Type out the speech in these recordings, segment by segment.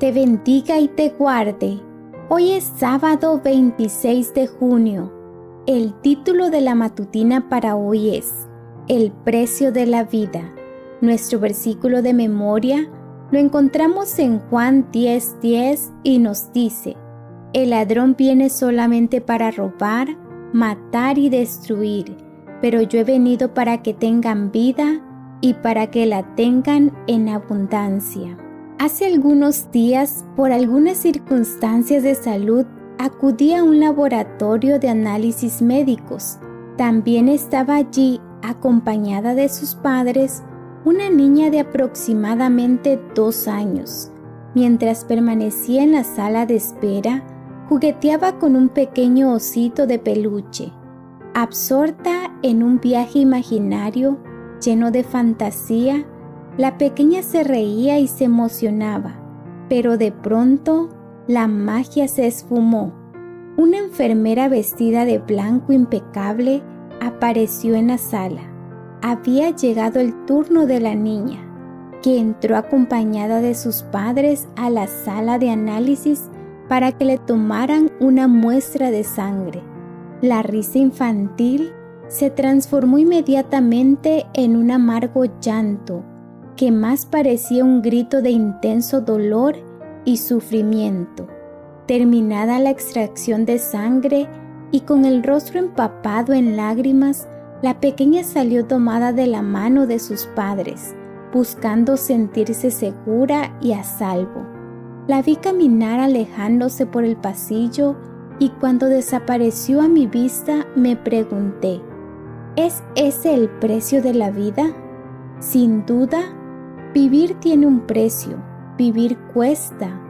te bendiga y te guarde. Hoy es sábado 26 de junio. El título de la matutina para hoy es El precio de la vida. Nuestro versículo de memoria lo encontramos en Juan 10:10 10 y nos dice, El ladrón viene solamente para robar, matar y destruir, pero yo he venido para que tengan vida y para que la tengan en abundancia. Hace algunos días, por algunas circunstancias de salud, acudí a un laboratorio de análisis médicos. También estaba allí, acompañada de sus padres, una niña de aproximadamente dos años. Mientras permanecía en la sala de espera, jugueteaba con un pequeño osito de peluche. Absorta en un viaje imaginario lleno de fantasía, la pequeña se reía y se emocionaba, pero de pronto la magia se esfumó. Una enfermera vestida de blanco impecable apareció en la sala había llegado el turno de la niña, que entró acompañada de sus padres a la sala de análisis para que le tomaran una muestra de sangre. La risa infantil se transformó inmediatamente en un amargo llanto que más parecía un grito de intenso dolor y sufrimiento. Terminada la extracción de sangre y con el rostro empapado en lágrimas, la pequeña salió tomada de la mano de sus padres, buscando sentirse segura y a salvo. La vi caminar alejándose por el pasillo y cuando desapareció a mi vista me pregunté, ¿es ese el precio de la vida? Sin duda, vivir tiene un precio, vivir cuesta.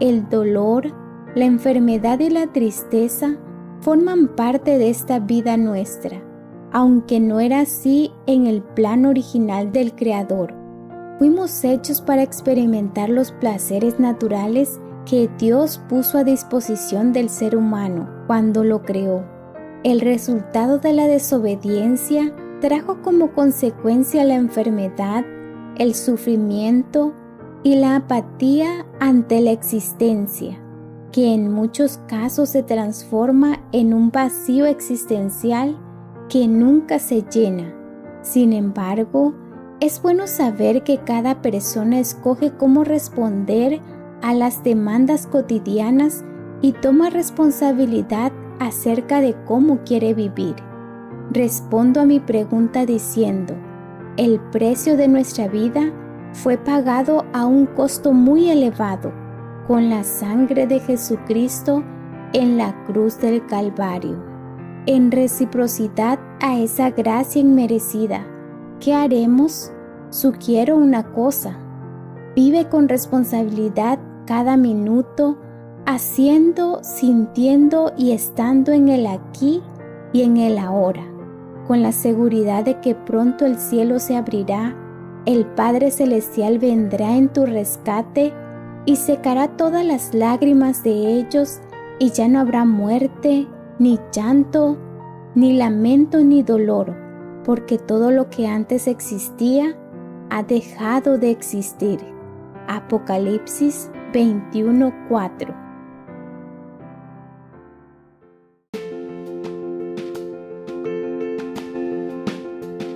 El dolor, la enfermedad y la tristeza forman parte de esta vida nuestra aunque no era así en el plan original del Creador. Fuimos hechos para experimentar los placeres naturales que Dios puso a disposición del ser humano cuando lo creó. El resultado de la desobediencia trajo como consecuencia la enfermedad, el sufrimiento y la apatía ante la existencia, que en muchos casos se transforma en un vacío existencial que nunca se llena. Sin embargo, es bueno saber que cada persona escoge cómo responder a las demandas cotidianas y toma responsabilidad acerca de cómo quiere vivir. Respondo a mi pregunta diciendo, el precio de nuestra vida fue pagado a un costo muy elevado con la sangre de Jesucristo en la cruz del Calvario en reciprocidad a esa gracia inmerecida. ¿Qué haremos? Sugiero una cosa. Vive con responsabilidad cada minuto, haciendo, sintiendo y estando en el aquí y en el ahora, con la seguridad de que pronto el cielo se abrirá, el Padre Celestial vendrá en tu rescate y secará todas las lágrimas de ellos y ya no habrá muerte, ni llanto, ni lamento, ni dolor, porque todo lo que antes existía ha dejado de existir. Apocalipsis 21:4